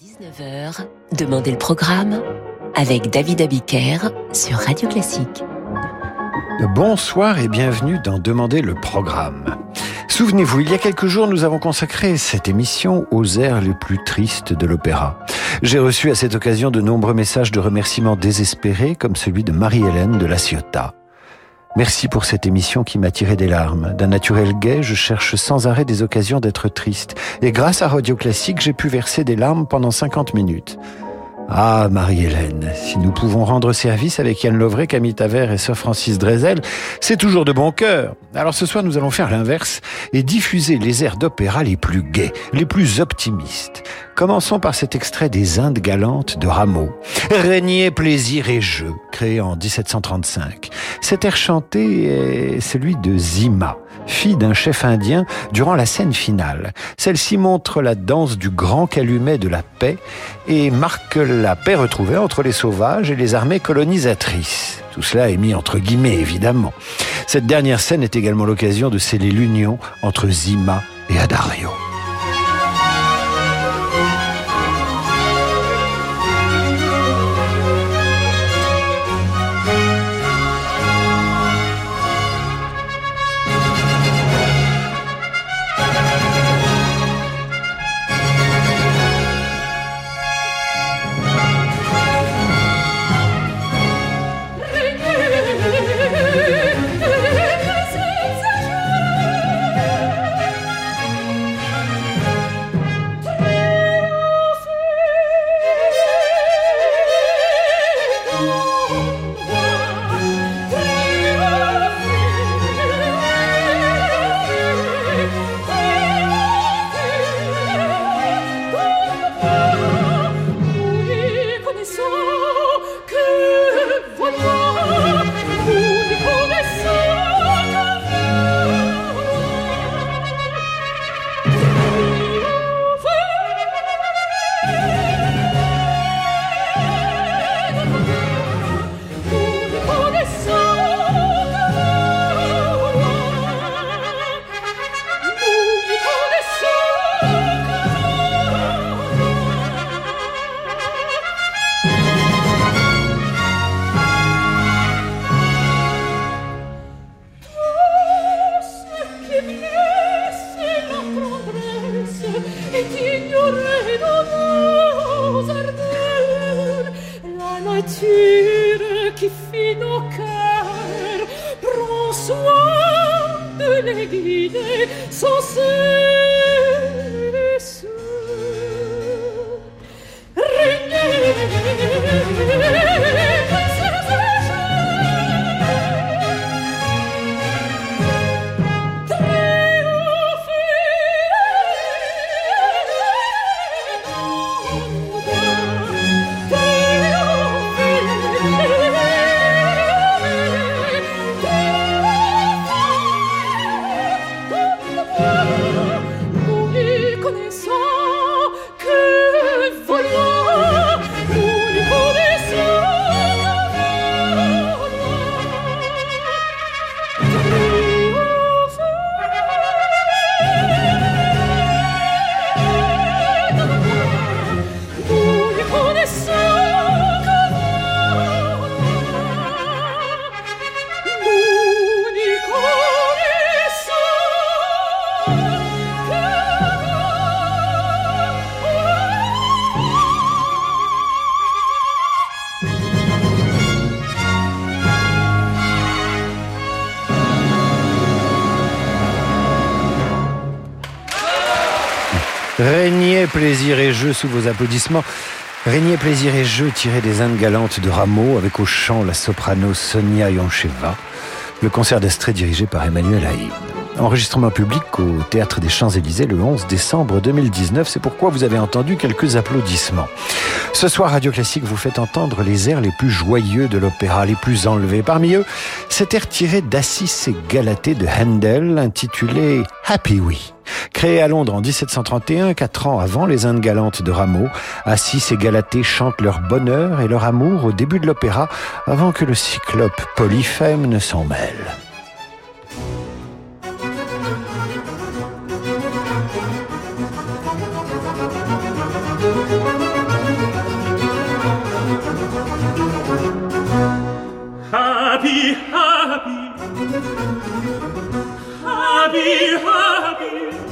19h, Demandez le programme avec David Abiker sur Radio Classique. Bonsoir et bienvenue dans Demandez le programme. Souvenez-vous, il y a quelques jours, nous avons consacré cette émission aux airs les plus tristes de l'opéra. J'ai reçu à cette occasion de nombreux messages de remerciements désespérés, comme celui de Marie-Hélène de La Ciotat. Merci pour cette émission qui m'a tiré des larmes. D'un naturel gai, je cherche sans arrêt des occasions d'être triste. Et grâce à Radio Classique, j'ai pu verser des larmes pendant 50 minutes. Ah, Marie-Hélène, si nous pouvons rendre service avec Yann Lovray, Camille Taver et Sir Francis Drezel, c'est toujours de bon cœur. Alors ce soir, nous allons faire l'inverse et diffuser les airs d'opéra les plus gais, les plus optimistes. Commençons par cet extrait des Indes galantes de Rameau. Régnier, plaisir et jeu, créé en 1735. Cet air chanté est celui de Zima fille d'un chef indien, durant la scène finale. Celle-ci montre la danse du grand calumet de la paix et marque la paix retrouvée entre les sauvages et les armées colonisatrices. Tout cela est mis entre guillemets, évidemment. Cette dernière scène est également l'occasion de sceller l'union entre Zima et Adario. Jeu sous vos applaudissements. Régnier plaisir et jeu tiré des Indes galantes de Rameau avec au chant la soprano Sonia Yoncheva. Le concert d'Estrée dirigé par Emmanuel Haïm. Enregistrement public au Théâtre des Champs-Élysées le 11 décembre 2019. C'est pourquoi vous avez entendu quelques applaudissements. Ce soir, Radio Classique vous fait entendre les airs les plus joyeux de l'opéra, les plus enlevés. Parmi eux, cet air tiré d'Assis et Galatée de Handel, intitulé Happy We. Créé à Londres en 1731, quatre ans avant les Indes galantes de Rameau, Assis et Galatée chantent leur bonheur et leur amour au début de l'opéra avant que le cyclope Polyphème ne s'en mêle. Happy, happy, happy, happy,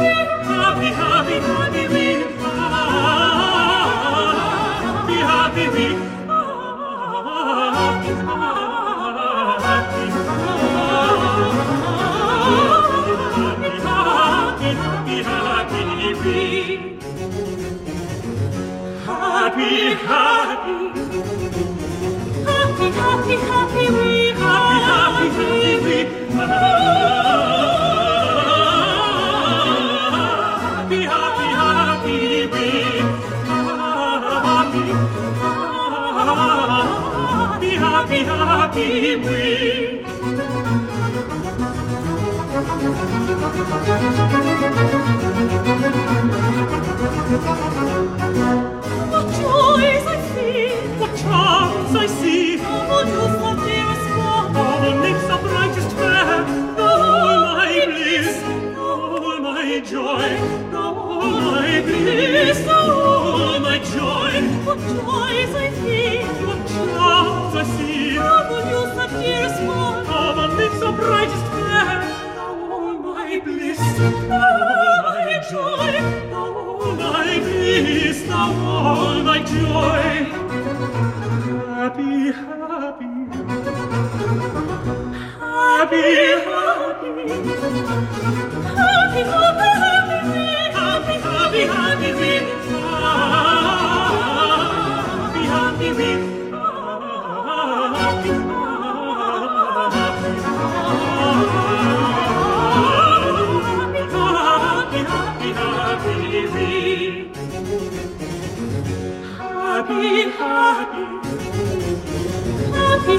happy, happy we are. Happy, happy, happy happy, happy, happy, happy, happy, happy, happy, happy, happy we are. Happy, happy, we. What joys I feel, what charms I see, all youth and dearest one, all lips of brightest fair, all my bliss, all my joy, all my bliss, all my joy. What joys I feel, what charms солнце see. Trouble you such years more. Come and live so. Thou all my bliss, thou all my joy. Thou all my bliss, thou all my joy. Happy, happy. Happy, happy.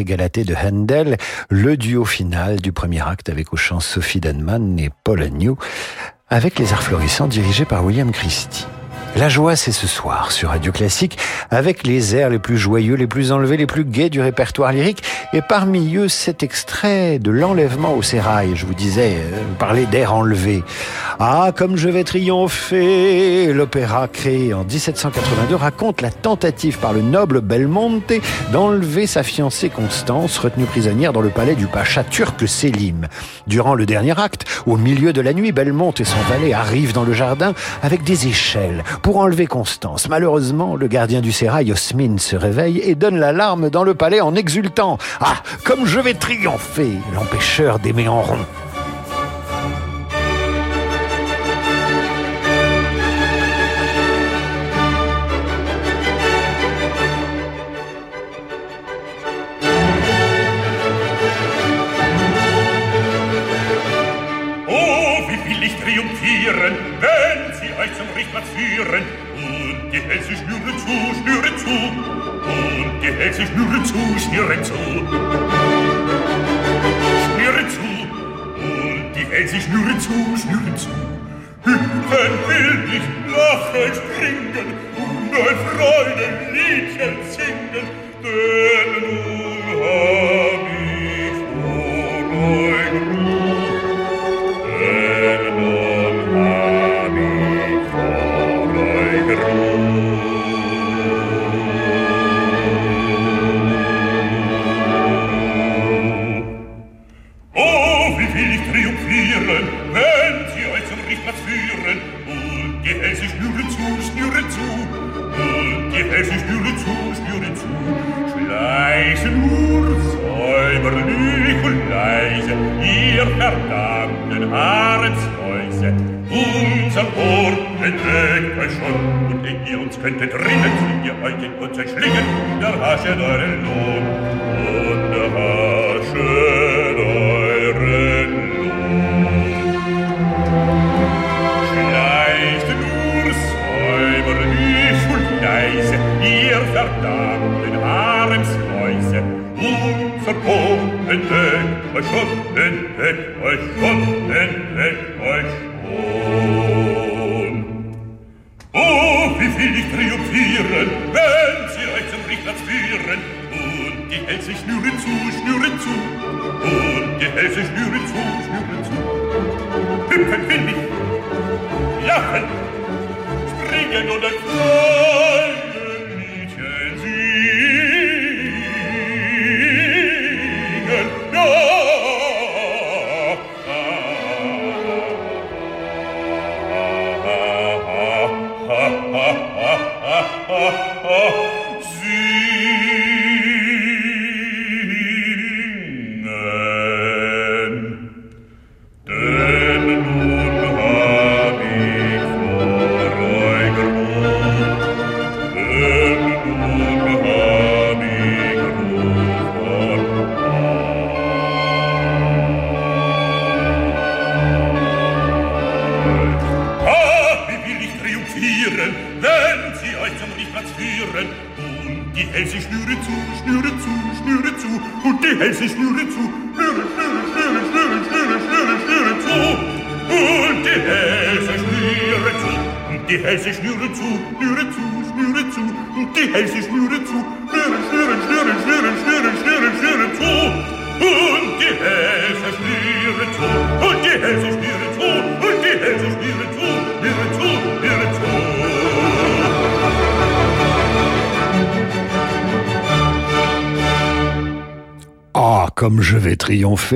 Et Galatée de Handel, le duo final du premier acte avec au chant Sophie Denman et Paul Agnew, avec les arts florissants dirigés par William Christie. La joie, c'est ce soir sur Radio Classique, avec les airs les plus joyeux, les plus enlevés, les plus gais du répertoire lyrique, et parmi eux cet extrait de l'enlèvement au sérail. Je vous disais, euh, parler d'air enlevé. Ah, comme je vais triompher L'opéra créé en 1782 raconte la tentative par le noble Belmonte d'enlever sa fiancée Constance, retenue prisonnière dans le palais du pacha turc Selim. Durant le dernier acte, au milieu de la nuit, Belmonte et son valet arrivent dans le jardin avec des échelles pour enlever Constance. Malheureusement, le gardien du sérail, Osmine, se réveille et donne l'alarme dans le palais en exultant. Ah, comme je vais triompher L'empêcheur d'aimer en rond. Die Hälse schnüren zu, schnüren zu. Und die Hälse schnüren zu, schnüren zu. Schnüren zu. Und die Hälse schnüren zu, schnüren zu. Hüpfen will ich, lachen, springen und ein Freudenliedchen singen, denn nun hab ich vor euch verdammten Haarensläuse. Unser Ort entdeckt euch schon, und ehe ihr uns könntet rinnen, sind ihr euch in uns entschlingen, der haschet euren Lohn, und der haschet euren Lohn. Schleicht nur säuberlich und leise, ihr verdammten Haremsläuse. Unser Po entdeckt euch schon, entdeckt euch schon, entdeckt euch schon. Oh, wie will ich triumphieren, wenn sie euch zum Richtplatz führen. Und die Hälse schnüren zu, schnüren zu. Und die Hälse schnüren zu, schnüren zu. Hüpfen will ich, lachen, springen und ein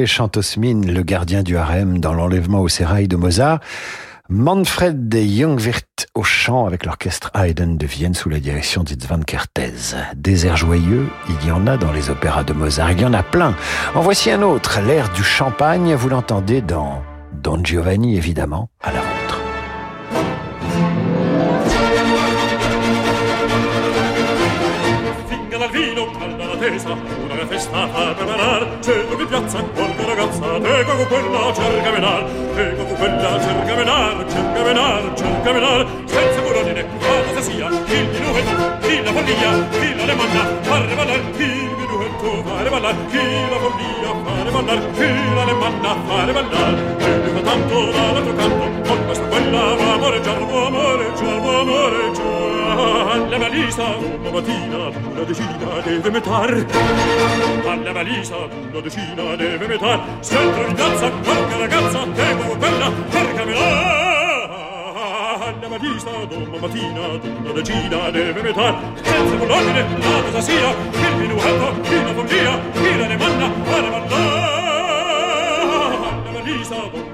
chante Osmin, le gardien du harem dans l'enlèvement au sérail de Mozart. Manfred de Jungwirth au chant avec l'orchestre Haydn de Vienne sous la direction d'Itzvan Kertész. Des airs joyeux, il y en a dans les opéras de Mozart, il y en a plein. En voici un autre, l'air du champagne, vous l'entendez dans Don Giovanni évidemment, tesa, una festa fa preparar, centro di piazza, qualche ragazza, tego con quella cerca menar, tego con quella cerca menar, cerca menar, cerca menar, senza burone, ma cosa il minuetto, chi la follia, chi la demanda, fare ballar, il minuetto, fare ballar, chi la follia, fare ballar, chi la demanda, fare ballar, valisa, una mattina, una decina deve metar, alla valisa, una decina deve metar, centro di piazza, qualche ragazza, devo quella, cercamela! Alla valisa, una mattina, una decina deve metar, senza bull'ordine, la cosa sia, il minuetto, chi la follia, chi la demanda, fare mandare! Alla valisa,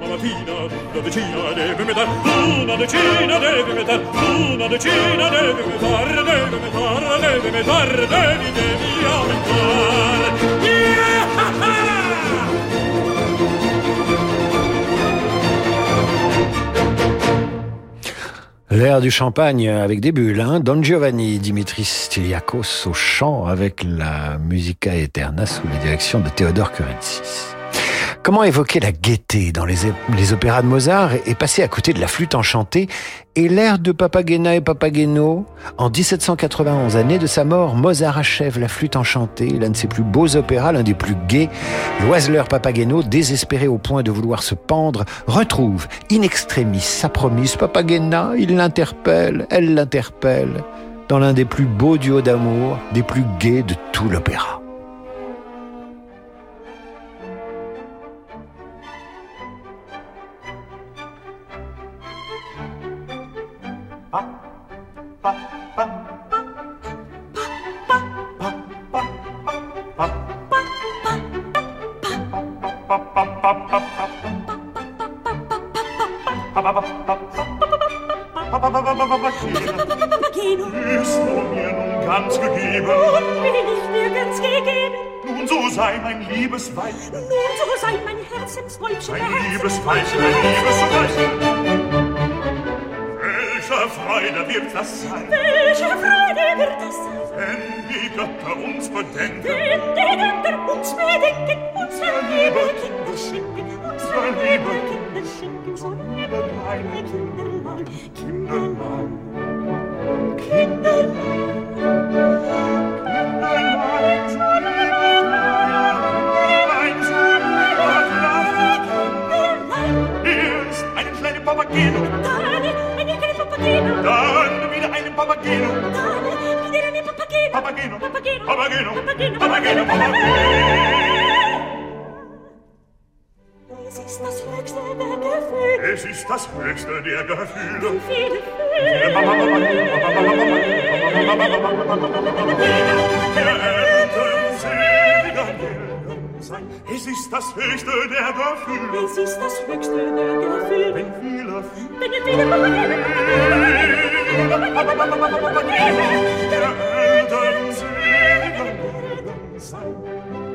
L'air du champagne avec des bulles, hein. Don Giovanni, Dimitris Styliakos au chant avec la Musica Eterna sous la direction de Théodore Kurensis. Comment évoquer la gaieté dans les, opéras de Mozart et passer à côté de la flûte enchantée et l'air de Papagena et Papageno? En 1791, année de sa mort, Mozart achève la flûte enchantée, l'un de ses plus beaux opéras, l'un des plus gais. L'oiseleur Papageno, désespéré au point de vouloir se pendre, retrouve in extremis sa promise Papagena, il l'interpelle, elle l'interpelle, dans l'un des plus beaux duos d'amour, des plus gais de tout l'opéra. Papageno, Papageno, Papageno, Papageno, Papageno, Papageno, Papageno. Es ist das höchste der Gefühle, Es ist das höchste der Gefühle. viele Gelden sein. Es ist das höchste der Gefühle. Es ist das höchste der Gefühle, Wenn viele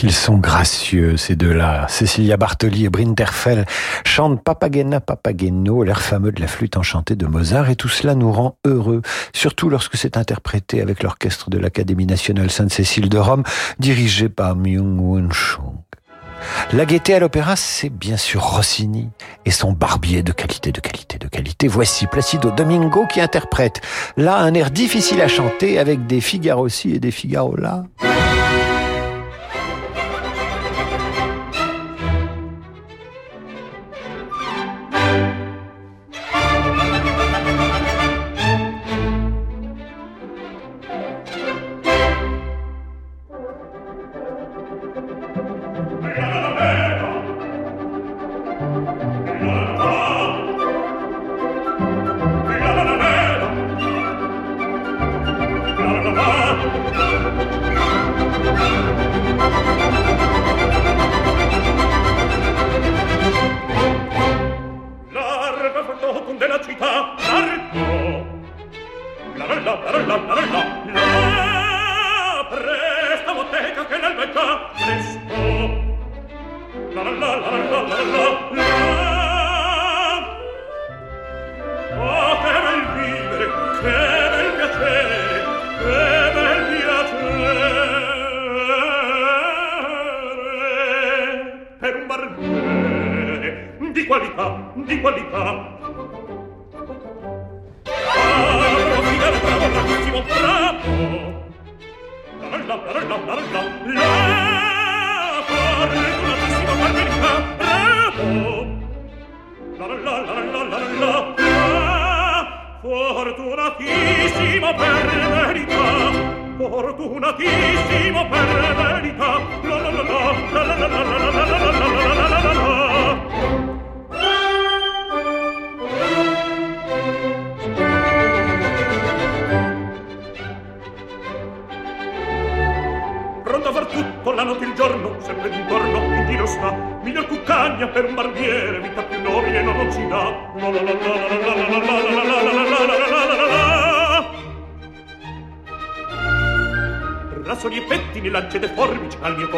Qu'ils sont gracieux, ces deux-là. Cecilia Bartoli et Brinterfell chantent Papagena Papageno, l'air fameux de la flûte enchantée de Mozart, et tout cela nous rend heureux, surtout lorsque c'est interprété avec l'orchestre de l'Académie nationale Sainte-Cécile de Rome, dirigé par Myung-Won Chung. La gaieté à l'opéra, c'est bien sûr Rossini et son barbier de qualité, de qualité, de qualité. Voici Placido Domingo qui interprète là un air difficile à chanter avec des Figaro ci et des Figaro là.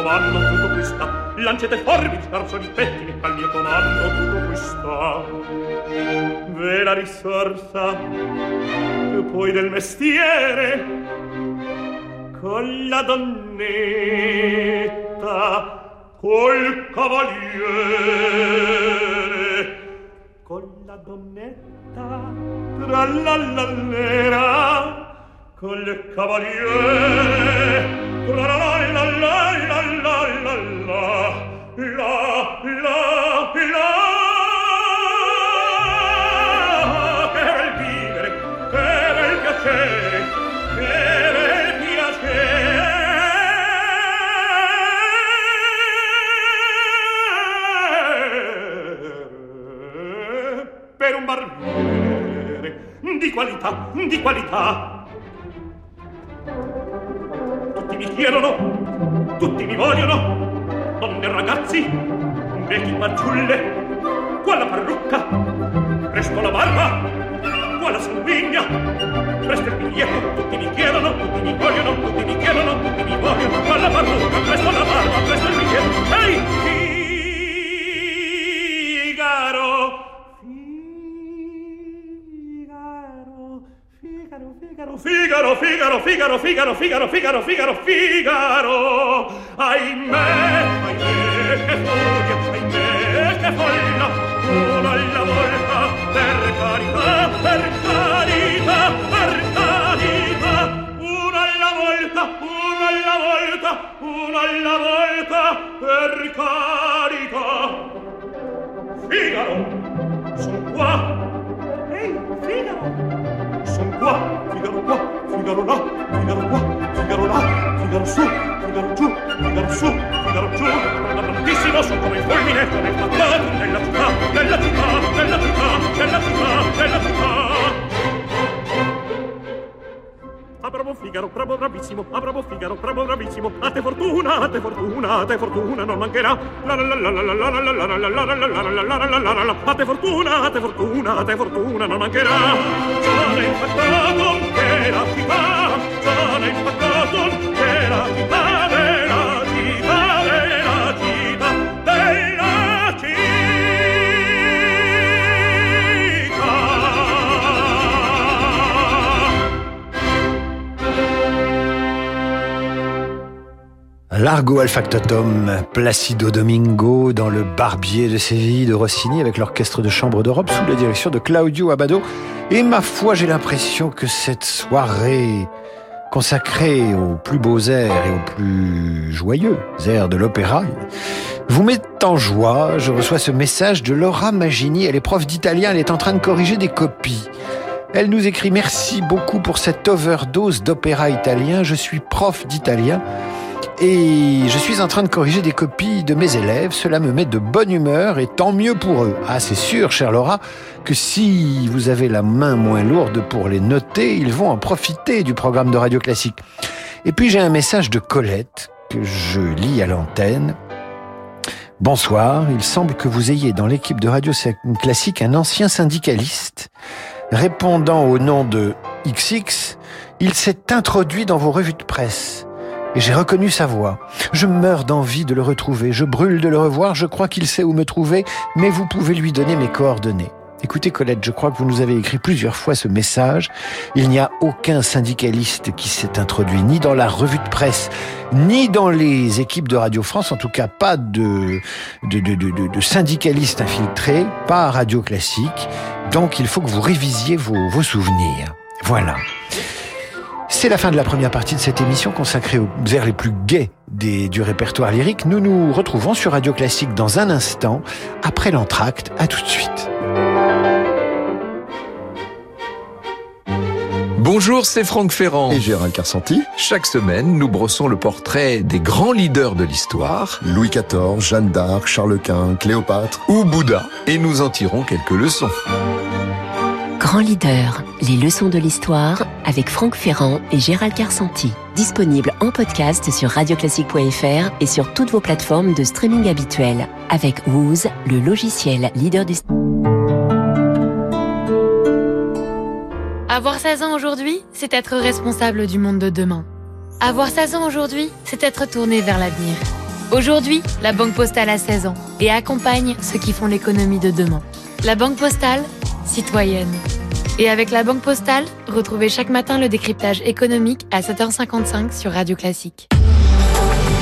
Comando, tutto questa. Lancete forbici, arzoni pettine al mio comando, tutto questa. Ve la risorsa, e poi del mestiere, con la donnetta, col cavaliere, con la donnetta, tra la lallera, di qualità di qualità tutti mi chiedono, tutti mi vogliono, donne e ragazzi, vecchi fanciulle, qua la parrucca, presto la barba, qua la sanguigna, presto il biglietto, tutti mi chiedono, tutti mi vogliono, tutti mi chiedono, tutti mi vogliono, qua la parrucca, presto la barba, presto il biglietto, ehi, Figaro, Figaro, Figaro, Figaro, Figaro, Figaro, Figaro, Figaro, Figaro, Figaro, Figaro. Ahimè, ahimè, che furia, ahimè, che folla, una alla volta, per carità, per carità, per carità, una alla volta, una alla volta, una alla volta, per carità. Figaro, sono qua. Ehi, Figaro qua, Figaro qua, Figaro là, Figaro qua, Figaro là, Figaro su, Figaro giù, Figaro su, Figaro giù. Amartissimo su come il fulmine, come il fatto, nella città, nella città, nella città, nella città, nella città. Ah, bravo Figaro, bravo bravissimo, ah, bravo Figaro, bravo bravissimo, a te fortuna, a te fortuna, a te fortuna non mancherà. La la la la la la la la la la la la la la la la la la la a te fortuna, a te fortuna, a te fortuna non mancherà. Sono impaccato che la città, sono impaccato che la città Largo al factotum, Placido Domingo dans le Barbier de Séville de Rossini avec l'orchestre de chambre d'Europe sous la direction de Claudio Abbado. Et ma foi, j'ai l'impression que cette soirée consacrée aux plus beaux airs et aux plus joyeux airs de l'opéra vous met en joie. Je reçois ce message de Laura Magini. Elle est prof d'italien. Elle est en train de corriger des copies. Elle nous écrit merci beaucoup pour cette overdose d'opéra italien. Je suis prof d'italien et je suis en train de corriger des copies de mes élèves. Cela me met de bonne humeur et tant mieux pour eux. Ah, c'est sûr, chère Laura, que si vous avez la main moins lourde pour les noter, ils vont en profiter du programme de Radio Classique. Et puis j'ai un message de Colette que je lis à l'antenne. Bonsoir, il semble que vous ayez dans l'équipe de Radio Classique un ancien syndicaliste. Répondant au nom de XX, il s'est introduit dans vos revues de presse. Et j'ai reconnu sa voix. Je meurs d'envie de le retrouver. Je brûle de le revoir. Je crois qu'il sait où me trouver, mais vous pouvez lui donner mes coordonnées. Écoutez Colette, je crois que vous nous avez écrit plusieurs fois ce message. Il n'y a aucun syndicaliste qui s'est introduit ni dans la revue de presse, ni dans les équipes de Radio France, en tout cas pas de, de, de, de, de pas à Radio Classique. Donc il faut que vous révisiez vos, vos souvenirs. Voilà. C'est la fin de la première partie de cette émission consacrée aux airs les plus gais des, du répertoire lyrique. Nous nous retrouvons sur Radio Classique dans un instant, après l'entracte. À tout de suite. Bonjour, c'est Franck Ferrand. Et Gérald Carsanti. Chaque semaine, nous brossons le portrait des grands leaders de l'histoire. Louis XIV, Jeanne d'Arc, Charles Quint, Cléopâtre. Ou Bouddha. Et nous en tirons quelques leçons. Grand leader, les leçons de l'histoire avec Franck Ferrand et Gérald Carsanti. Disponible en podcast sur radioclassique.fr et sur toutes vos plateformes de streaming habituelles. Avec Wooz, le logiciel leader du... Avoir 16 ans aujourd'hui, c'est être responsable du monde de demain. Avoir 16 ans aujourd'hui, c'est être tourné vers l'avenir. Aujourd'hui, la Banque Postale a 16 ans et accompagne ceux qui font l'économie de demain. La Banque Postale, citoyenne. Et avec la Banque Postale, retrouvez chaque matin le décryptage économique à 7h55 sur Radio Classique.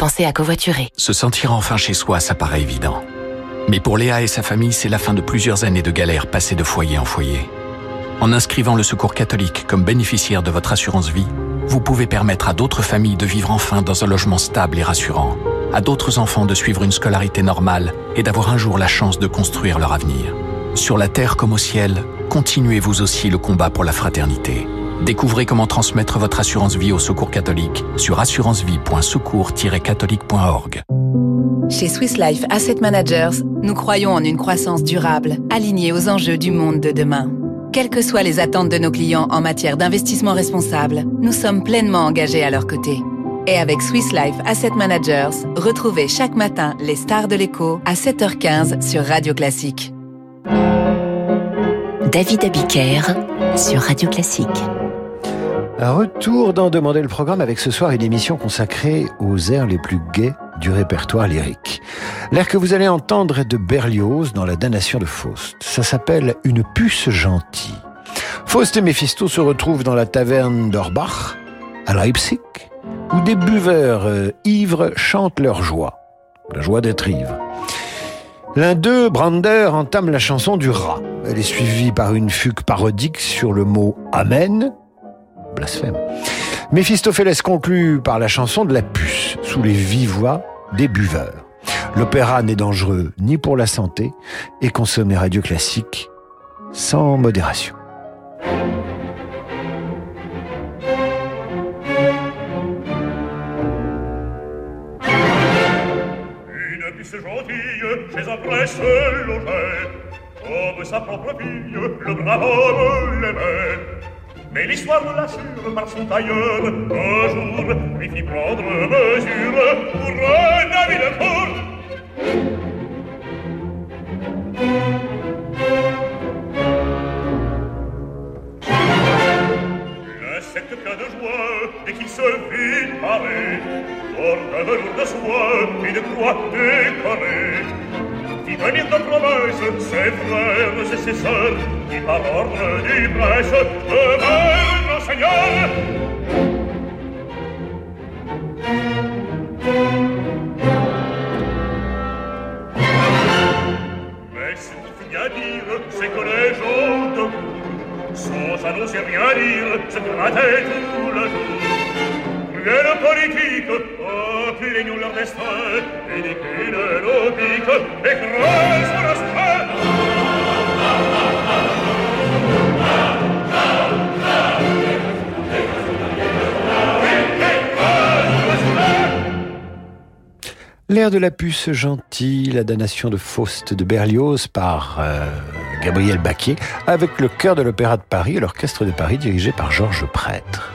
Pensez à covoiturer. Se sentir enfin chez soi, ça paraît évident. Mais pour Léa et sa famille, c'est la fin de plusieurs années de galère passées de foyer en foyer. En inscrivant le Secours catholique comme bénéficiaire de votre assurance vie, vous pouvez permettre à d'autres familles de vivre enfin dans un logement stable et rassurant, à d'autres enfants de suivre une scolarité normale et d'avoir un jour la chance de construire leur avenir. Sur la terre comme au ciel, continuez vous aussi le combat pour la fraternité. Découvrez comment transmettre votre assurance vie au Secours catholique sur assurancevie.secours-catholique.org. Chez Swiss Life Asset Managers, nous croyons en une croissance durable, alignée aux enjeux du monde de demain. Quelles que soient les attentes de nos clients en matière d'investissement responsable, nous sommes pleinement engagés à leur côté. Et avec Swiss Life Asset Managers, retrouvez chaque matin les stars de l'écho à 7h15 sur Radio Classique. David Abiker sur Radio Classique. Retour dans Demander le programme avec ce soir une émission consacrée aux airs les plus gais du répertoire lyrique. L'air que vous allez entendre est de Berlioz dans la damnation de Faust. Ça s'appelle Une puce gentille. Faust et Méphisto se retrouvent dans la taverne d'Orbach, à Leipzig, où des buveurs euh, ivres chantent leur joie. La joie d'être ivre. L'un d'eux, Brander, entame la chanson du rat. Elle est suivie par une fugue parodique sur le mot Amen, blasphème. Méphistophélès conclut par la chanson de la puce, sous les vives voix des buveurs. L'opéra n'est dangereux ni pour la santé et consommé radio classique sans modération. Une puce gentille chez un presse logeait, comme sa propre fille, le brave homme l'aimait. Mais l'histoire l'assure par son tailleur, un jour lui fit prendre mesure pour un ami de cour. Le sept cas de joie, dès qu'il se vit parer, porte un velours de soie et de croix décorée. Fit venir de promesse ses frères et ses sœurs, qui par ordre du prince devinrent nos seigneurs. Mais ce qu'il dire, c'est que les gens sans annoncer rien dire, se grattaient tout le jour. L'air de la puce gentille, la damnation de Faust de Berlioz par euh, Gabriel Baquier, avec le chœur de l'Opéra de Paris et l'Orchestre de Paris dirigé par Georges Prêtre.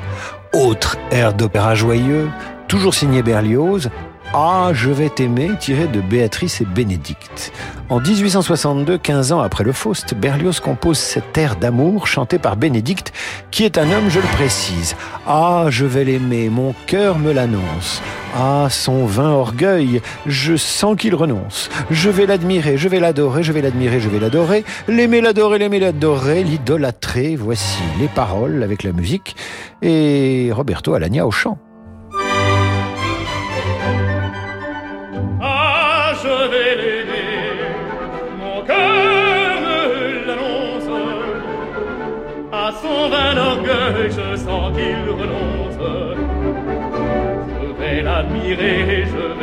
Autre air d'opéra joyeux, toujours signé Berlioz, Ah, je vais t'aimer, tiré de Béatrice et Bénédicte. En 1862, 15 ans après le Faust, Berlioz compose cet air d'amour chanté par Bénédicte, qui est un homme, je le précise. Ah, je vais l'aimer, mon cœur me l'annonce. Ah, son vain orgueil, je sens qu'il renonce. Je vais l'admirer, je vais l'adorer, je vais l'admirer, je vais l'adorer. L'aimer, l'adorer, l'aimer, l'adorer, l'idolâtrer. Voici les paroles avec la musique et Roberto Alagna au chant.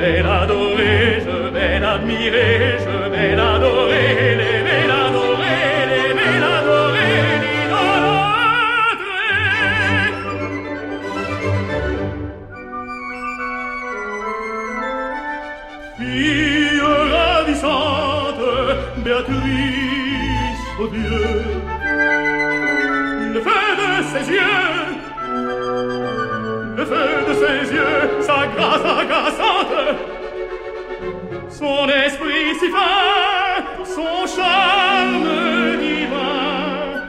vais l'adorer, je vais l'admirer, je vais l'adorer, l'aimer, l'adorer, l'aimer, l'adorer, l'idolâtrer. Fille ravissante, Béatrice, oh Dieu, le feu de ses yeux, le feu de ses yeux, sa grâce agaçante. Son esprit si fin, son charme divin.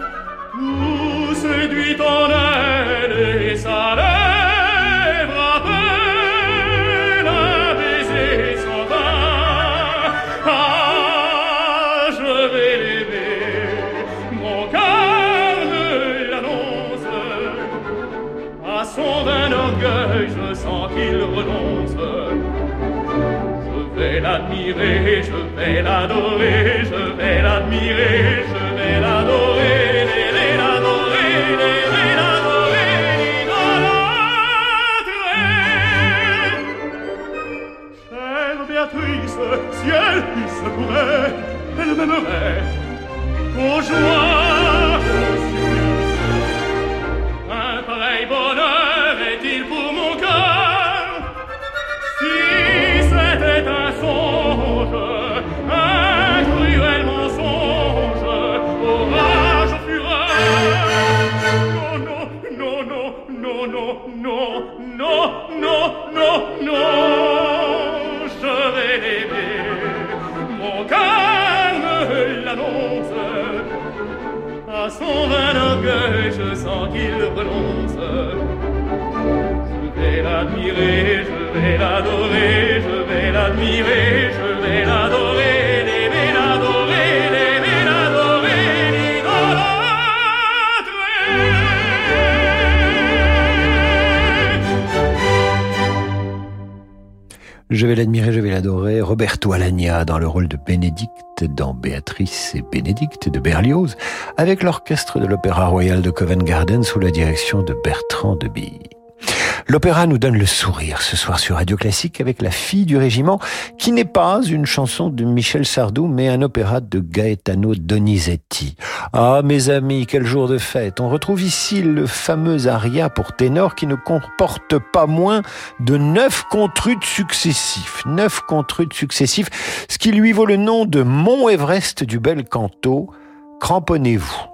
Tout séduit en elle qu'il renonce. Je vais l'admirer, je vais l'adorer, je vais l'admirer, je vais l'adorer, l'adorer, l'adorer, l'idolâtrer. Chère Béatrice, si elle se pourrait, elle m'aimerait. Aux Je vais l'admirer, je vais l'adorer. Roberto Alagna dans le rôle de Bénédicte dans Béatrice et Bénédicte de Berlioz, avec l'orchestre de l'Opéra Royal de Covent Garden sous la direction de Bertrand de Bille. L'opéra nous donne le sourire ce soir sur Radio Classique avec La fille du régiment, qui n'est pas une chanson de Michel Sardou, mais un opéra de Gaetano Donizetti. Ah, mes amis, quel jour de fête! On retrouve ici le fameux aria pour ténor qui ne comporte pas moins de neuf contrudes successifs. Neuf successifs, ce qui lui vaut le nom de Mont Everest du bel canto. Cramponnez-vous.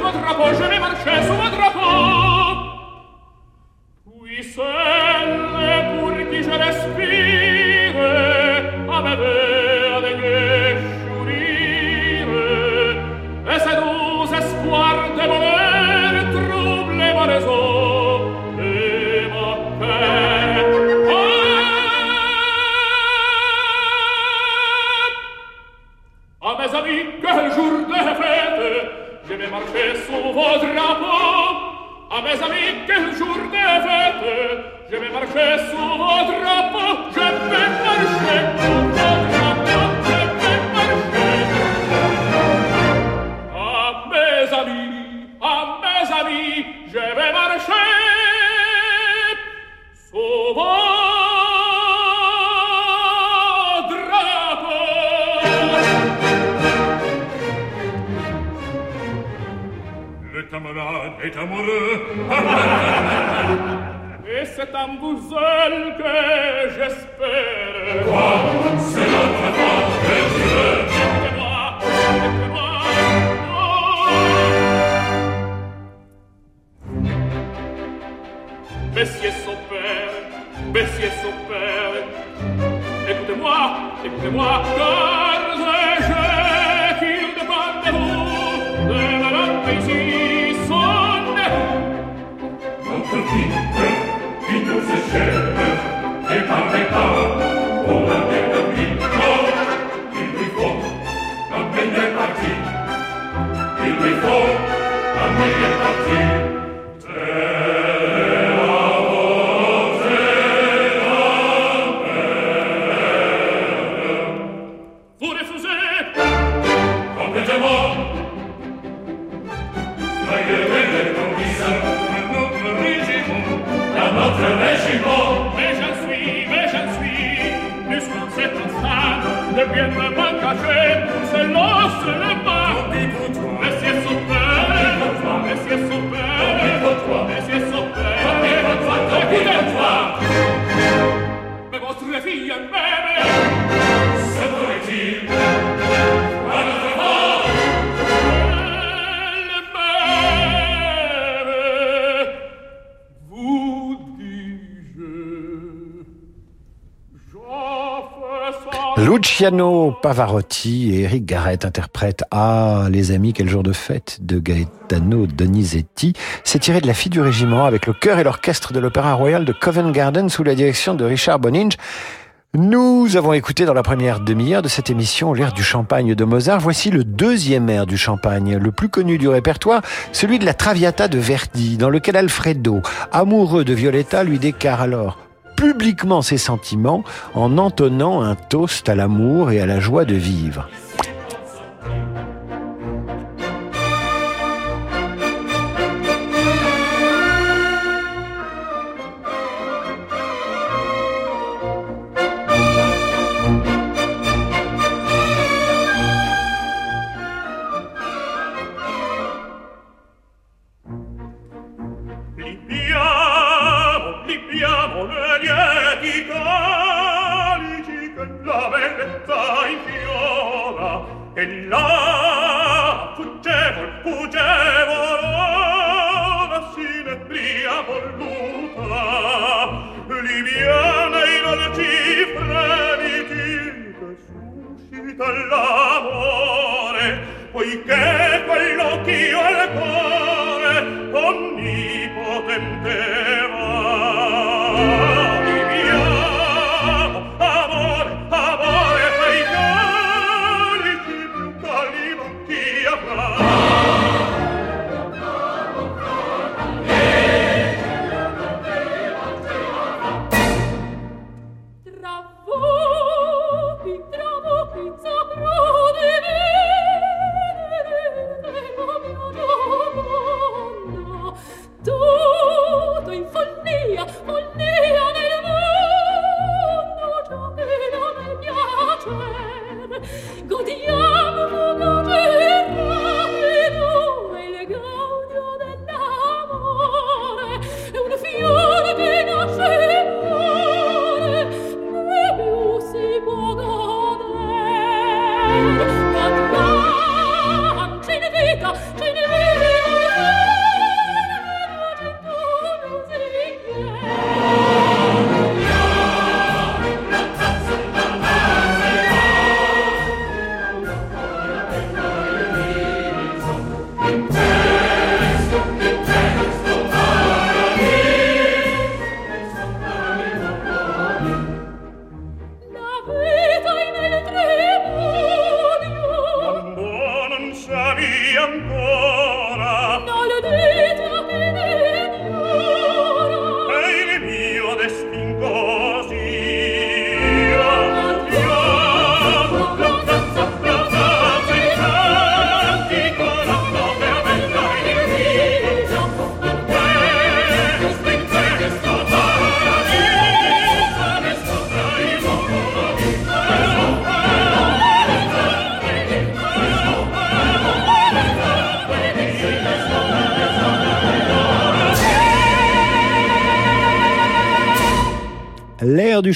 Pavarotti et Eric Garrett interprètent Ah, les amis, quel jour de fête de Gaetano Donizetti. C'est tiré de La fille du régiment avec le chœur et l'orchestre de l'Opéra Royal de Covent Garden sous la direction de Richard Boninge. Nous avons écouté dans la première demi-heure de cette émission l'air du champagne de Mozart. Voici le deuxième air du champagne, le plus connu du répertoire, celui de la Traviata de Verdi, dans lequel Alfredo, amoureux de Violetta, lui déclare alors publiquement ses sentiments en entonnant un toast à l'amour et à la joie de vivre.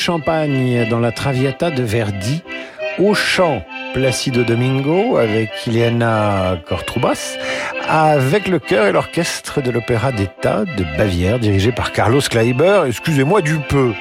Champagne dans la Traviata de Verdi, au chant Placido Domingo avec Ileana Cortrubas, avec le chœur et l'orchestre de l'Opéra d'État de Bavière, dirigé par Carlos Kleiber. Excusez-moi du peu.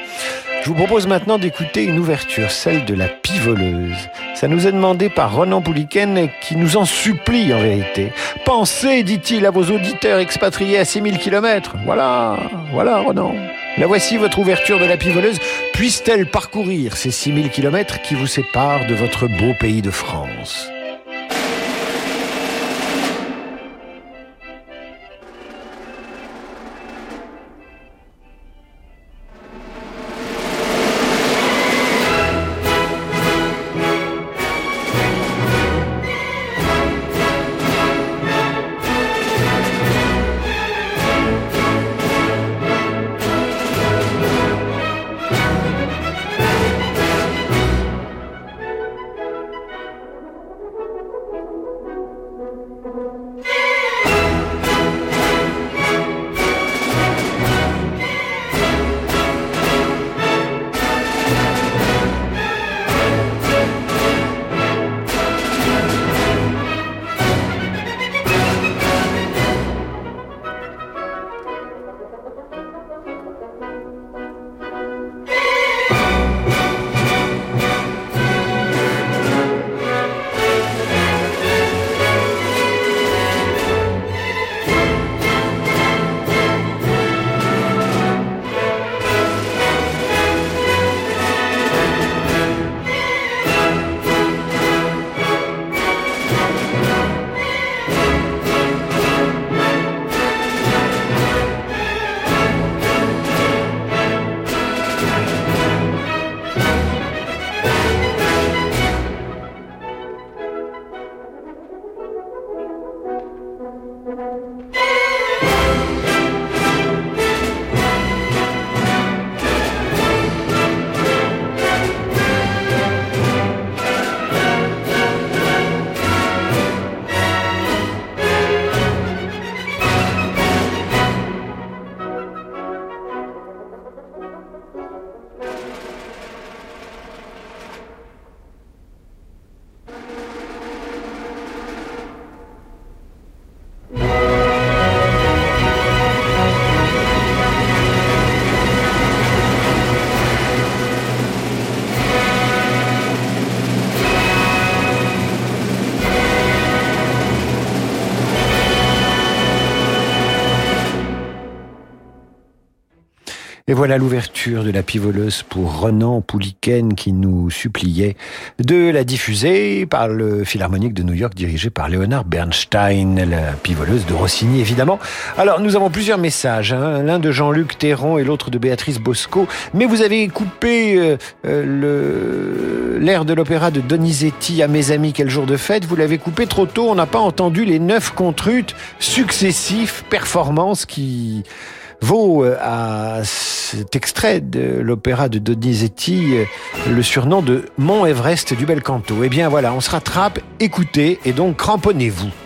Je vous propose maintenant d'écouter une ouverture, celle de la pivoleuse. Ça nous est demandé par Ronan Pouliken qui nous en supplie en vérité. Pensez, dit-il, à vos auditeurs expatriés à 6000 kilomètres. Voilà, voilà Ronan. La voici votre ouverture de la pivoleuse. Puisse-t-elle parcourir ces 6000 kilomètres qui vous séparent de votre beau pays de France? Voilà l'ouverture de la pivoleuse pour Renan Pouliken qui nous suppliait de la diffuser par le Philharmonique de New York dirigé par Leonard Bernstein, la pivoleuse de Rossini évidemment. Alors nous avons plusieurs messages, hein, l'un de Jean-Luc Théron et l'autre de Béatrice Bosco, mais vous avez coupé euh, euh, l'air de l'opéra de Donizetti à mes amis quel jour de fête, vous l'avez coupé trop tôt, on n'a pas entendu les neuf contrutes successifs performances qui vaut euh, à cet extrait de l'opéra de Donizetti euh, le surnom de Mont Everest du bel canto. Eh bien voilà, on se rattrape, écoutez et donc cramponnez-vous.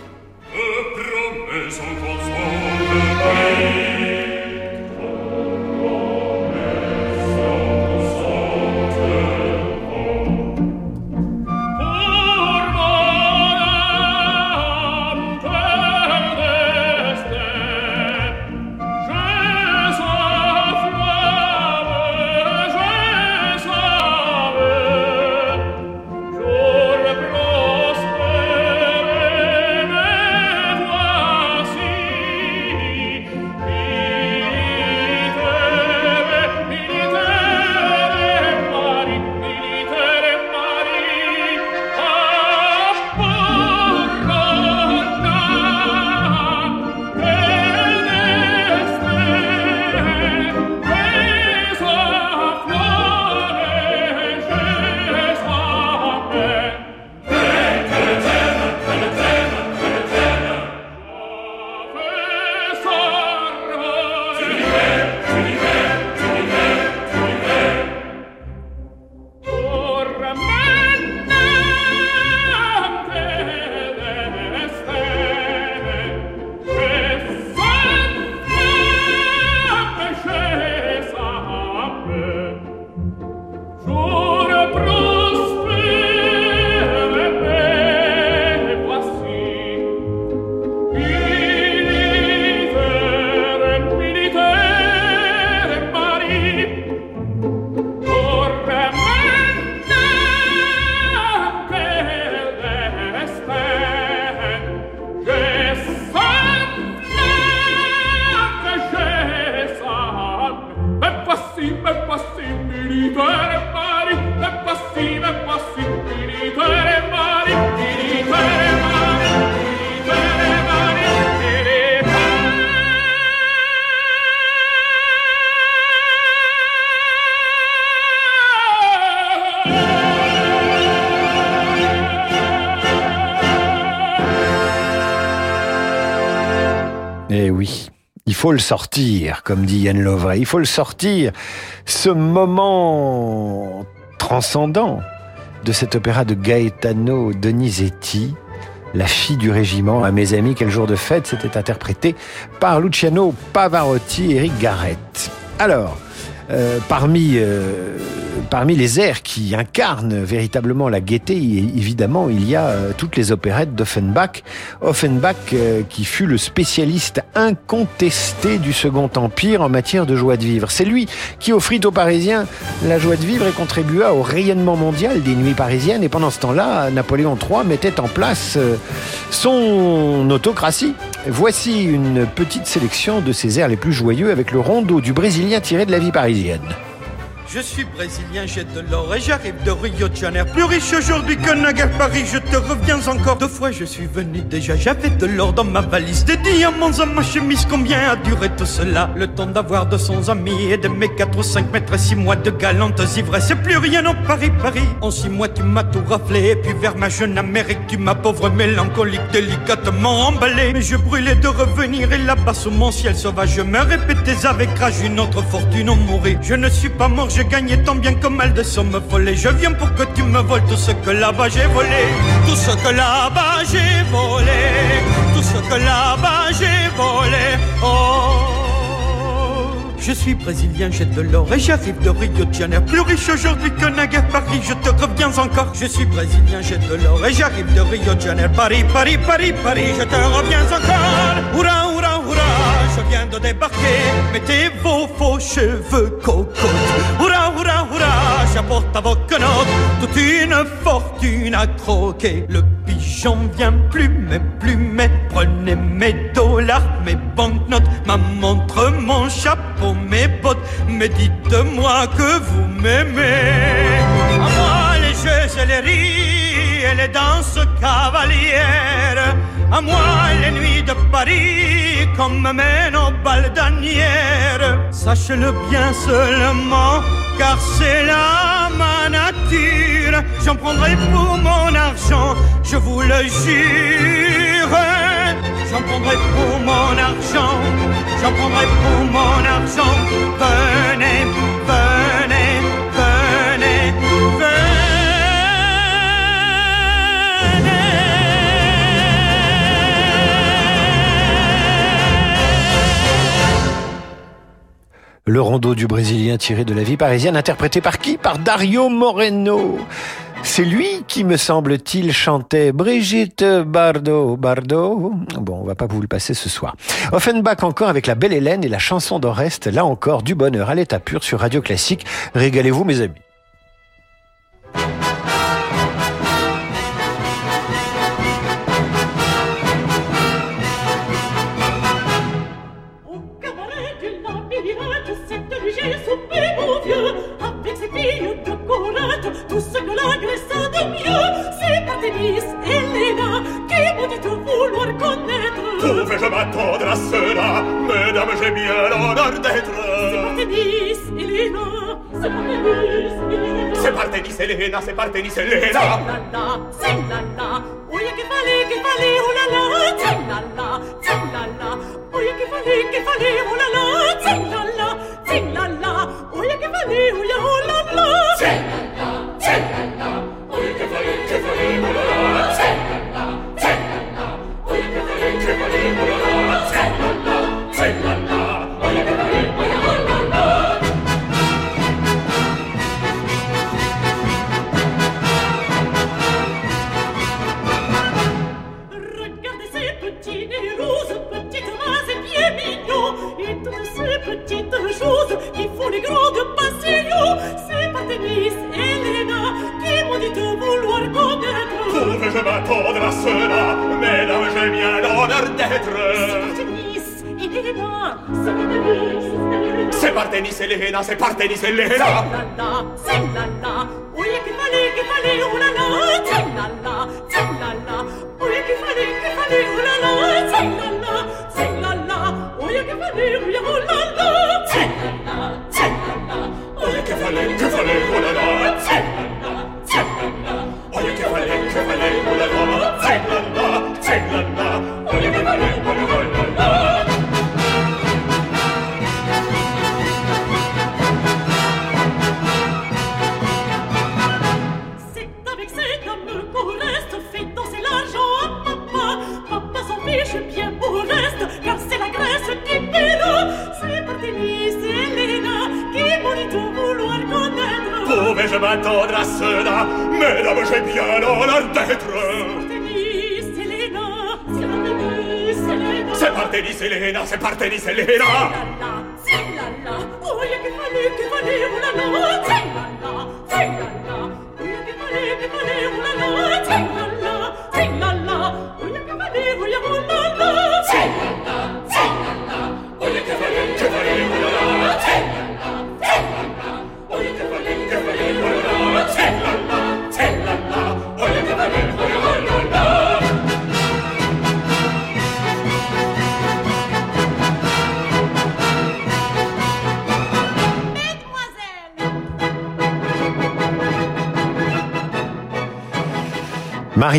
Eh faut le sortir, comme dit Yann Lovray. Il faut le sortir. Ce moment transcendant de cet opéra de Gaetano Donizetti, La fille du régiment, à mes amis, quel jour de fête, c'était interprété par Luciano Pavarotti et Eric Garrett. Alors, euh, parmi, euh, parmi les airs qui incarnent véritablement la gaieté, évidemment, il y a euh, toutes les opérettes d'Offenbach. Offenbach qui fut le spécialiste incontesté du Second Empire en matière de joie de vivre. C'est lui qui offrit aux Parisiens la joie de vivre et contribua au rayonnement mondial des nuits parisiennes. Et pendant ce temps-là, Napoléon III mettait en place son autocratie. Voici une petite sélection de ses airs les plus joyeux avec le rondeau du Brésilien tiré de la vie parisienne. billion. Je suis brésilien, j'ai de l'or et j'arrive de Rio de Janeiro. Plus riche aujourd'hui que naguère Paris, je te reviens encore. Deux fois je suis venu déjà, j'avais de l'or dans ma valise. Des diamants dans ma chemise, combien a duré tout cela? Le temps d'avoir 200 amis et de mes 4 ou 5 mètres et 6 mois de galantes ivresses. C'est plus rien en Paris, Paris. En 6 mois tu m'as tout raflé, et puis vers ma jeune Amérique, tu m'as pauvre mélancolique délicatement emballé. Mais je brûlais de revenir et là-bas sous mon ciel sauvage, je me répétais avec rage une autre fortune en mourir. Je ne suis pas mort, j'ai gagné tant bien que mal de sommes volées. Je viens pour que tu me voles tout ce que là-bas j'ai volé. Tout ce que là-bas j'ai volé. Tout ce que là-bas j'ai volé. Oh. Je suis brésilien, j'ai de l'or et j'arrive de Rio de Janeiro. Plus riche aujourd'hui que naguère Paris, je te reviens encore. Je suis brésilien, j'ai de l'or et j'arrive de Rio de Janeiro. Paris, Paris, Paris, Paris, je te reviens encore. Je viens de débarquer. Mettez vos faux cheveux cocottes. Oura, oura, oura, j'apporte à vos quenottes toute une fortune à croquer. Le pigeon vient plumer, plumer, prenez mes dollars, mes banknotes, ma montre, mon chapeau, mes bottes, mais dites-moi que vous m'aimez. À moi les jeux et les rires et les danses cavalières. À moi les nuits de Paris comme mènent aux balles d'Anières. Sache-le bien seulement, car c'est là ma nature. J'en prendrai pour mon argent, je vous le jure. J'en prendrai pour mon argent, j'en prendrai pour mon argent. Venez, Le rondeau du Brésilien tiré de la vie parisienne, interprété par qui? Par Dario Moreno. C'est lui qui, me semble-t-il, chantait Brigitte Bardot. Bardot? Bon, on va pas vous le passer ce soir. Offenbach encore avec la belle Hélène et la chanson d'Oreste. Là encore, du bonheur à l'état pur sur Radio Classique. Régalez-vous, mes amis. Partenis Elena, c'est Partenis C'est Elena la la, c'est la la, oui che fallait, che fallait, oh la la, c'est la la, c'est la la, oui che fallait, che fallait, oh la la, c'est la la, c'est la la, oui che fallait, oh ya, oh la la, et Léna. C'est Partenis Elena, c'est Partenis C'est Elena la la, c'est la la, oui che fallait, che fallait, oh la la, c'est la la, c'est la la, oui che fallait, che fallait, oh la la, c'est la la, c'est la la, oui che fallait, oui oh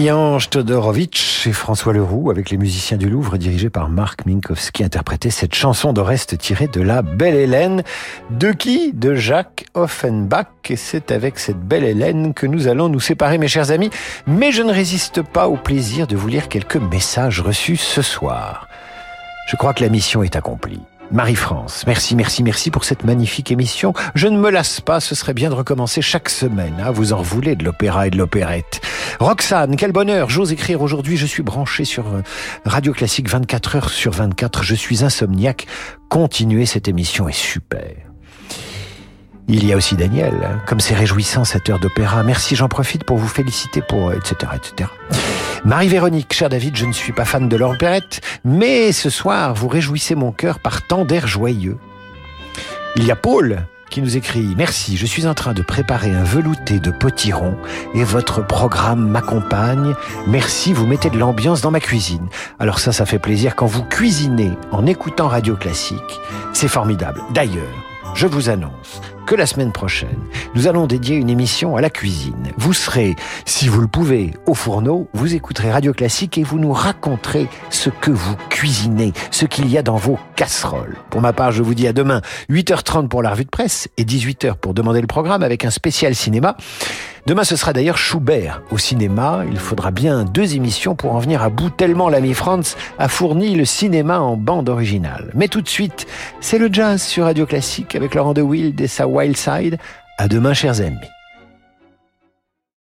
Marie-Ange Todorovitch et François Leroux avec les musiciens du Louvre dirigés par Marc Minkowski interprétaient cette chanson d'Oreste tirée de la Belle Hélène. De qui De Jacques Offenbach. Et c'est avec cette Belle Hélène que nous allons nous séparer mes chers amis. Mais je ne résiste pas au plaisir de vous lire quelques messages reçus ce soir. Je crois que la mission est accomplie. Marie-France, merci, merci, merci pour cette magnifique émission. Je ne me lasse pas, ce serait bien de recommencer chaque semaine. Hein, vous en voulez de l'opéra et de l'opérette. Roxane, quel bonheur, j'ose écrire aujourd'hui, je suis branché sur euh, Radio Classique 24 heures sur 24, je suis insomniaque. Continuez, cette émission est super. Il y a aussi Daniel, comme c'est réjouissant cette heure d'opéra. Merci, j'en profite pour vous féliciter pour etc. etc. Marie-Véronique, cher David, je ne suis pas fan de l'opérette, mais ce soir, vous réjouissez mon cœur par tant d'air joyeux. Il y a Paul qui nous écrit Merci, je suis en train de préparer un velouté de potiron et votre programme m'accompagne. Merci, vous mettez de l'ambiance dans ma cuisine. Alors ça, ça fait plaisir quand vous cuisinez en écoutant Radio Classique. C'est formidable. D'ailleurs, je vous annonce que la semaine prochaine, nous allons dédier une émission à la cuisine. Vous serez, si vous le pouvez, au fourneau, vous écouterez Radio Classique et vous nous raconterez ce que vous cuisinez, ce qu'il y a dans vos casseroles. Pour ma part, je vous dis à demain, 8h30 pour la revue de presse et 18h pour demander le programme avec un spécial cinéma. Demain, ce sera d'ailleurs Schubert au cinéma. Il faudra bien deux émissions pour en venir à bout tellement l'ami Franz a fourni le cinéma en bande originale. Mais tout de suite, c'est le jazz sur Radio Classique avec Laurent de Wild et sa Wild Side. À demain, chers amis.